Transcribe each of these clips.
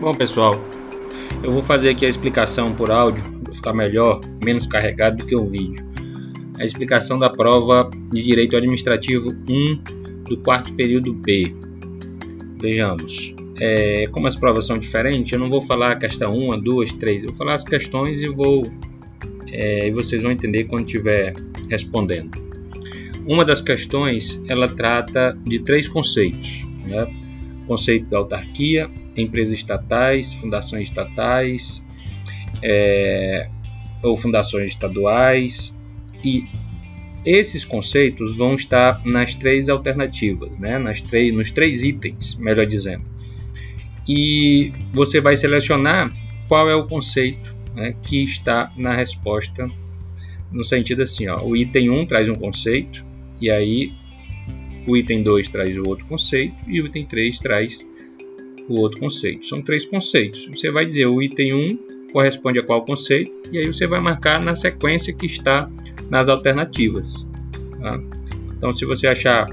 Bom pessoal, eu vou fazer aqui a explicação por áudio para ficar melhor, menos carregado do que o vídeo. A explicação da prova de Direito Administrativo 1 do quarto período B. Vejamos, é, como as provas são diferentes, eu não vou falar a questão 1, 2, 3, eu vou falar as questões e vou é, e vocês vão entender quando estiver respondendo. Uma das questões ela trata de três conceitos, né? Conceito da autarquia, empresas estatais, fundações estatais é, ou fundações estaduais e esses conceitos vão estar nas três alternativas, né? nas três, nos três itens, melhor dizendo. E você vai selecionar qual é o conceito né, que está na resposta, no sentido assim: ó, o item 1 traz um conceito, e aí o item 2 traz o outro conceito, e o item 3 traz o outro conceito. São três conceitos. Você vai dizer o item 1 corresponde a qual conceito, e aí você vai marcar na sequência que está nas alternativas. Tá? Então, se você achar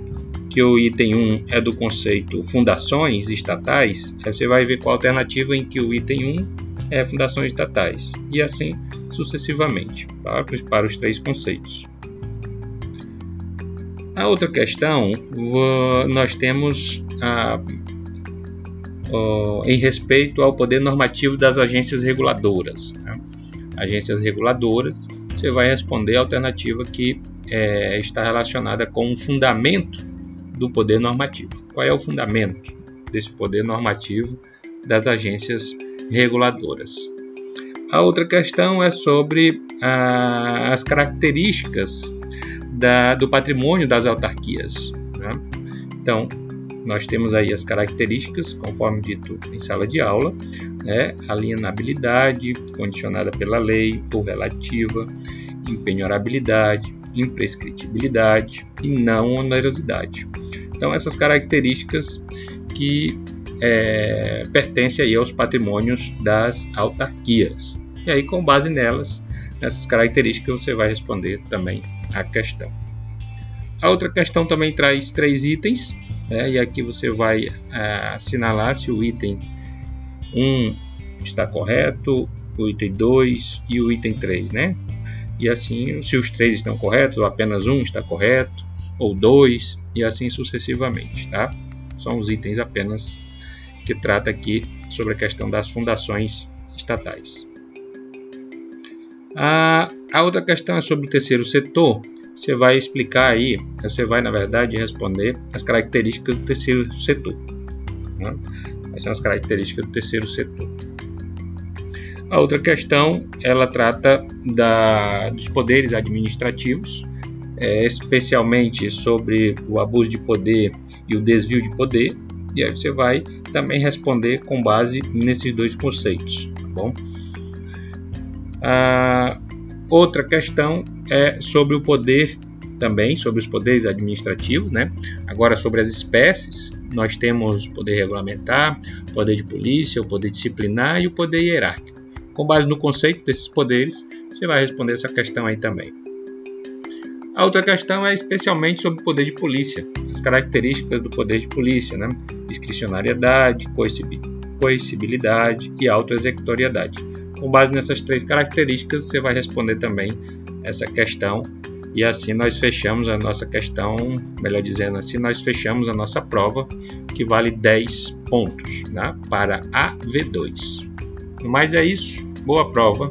que o item 1 é do conceito fundações estatais, aí você vai ver qual alternativa em que o item 1 é fundações estatais, e assim sucessivamente, para, para os três conceitos. A outra questão, nós temos a em respeito ao poder normativo das agências reguladoras. Né? Agências reguladoras, você vai responder a alternativa que é, está relacionada com o fundamento do poder normativo. Qual é o fundamento desse poder normativo das agências reguladoras? A outra questão é sobre ah, as características da, do patrimônio das autarquias. Né? Então, nós temos aí as características, conforme dito em sala de aula, né? alienabilidade, condicionada pela lei ou relativa, impenhorabilidade, imprescritibilidade e não onerosidade. Então, essas características que é, pertencem aí aos patrimônios das autarquias. E aí, com base nelas, nessas características, você vai responder também a questão. A outra questão também traz três itens, né? e aqui você vai é, assinalar se o item 1 está correto, o item 2 e o item 3, né? E assim, se os três estão corretos, ou apenas um está correto, ou dois, e assim sucessivamente, tá? São os itens apenas que trata aqui sobre a questão das fundações estatais. A, a outra questão é sobre o terceiro setor, você vai explicar aí, você vai na verdade responder as características do terceiro setor. Né? Quais são as características do terceiro setor? A outra questão, ela trata da, dos poderes administrativos, é, especialmente sobre o abuso de poder e o desvio de poder, e aí você vai também responder com base nesses dois conceitos, tá bom? A outra questão é sobre o poder também, sobre os poderes administrativos, né? Agora sobre as espécies, nós temos o poder regulamentar, o poder de polícia, o poder disciplinar e o poder hierárquico. Com base no conceito desses poderes, você vai responder essa questão aí também. A outra questão é especialmente sobre o poder de polícia, as características do poder de polícia, né? discricionariedade, coercibilidade e autoexecutoriedade. Com base nessas três características, você vai responder também essa questão. E assim nós fechamos a nossa questão, melhor dizendo assim, nós fechamos a nossa prova que vale 10 pontos né, para a V2. Mas é isso, boa prova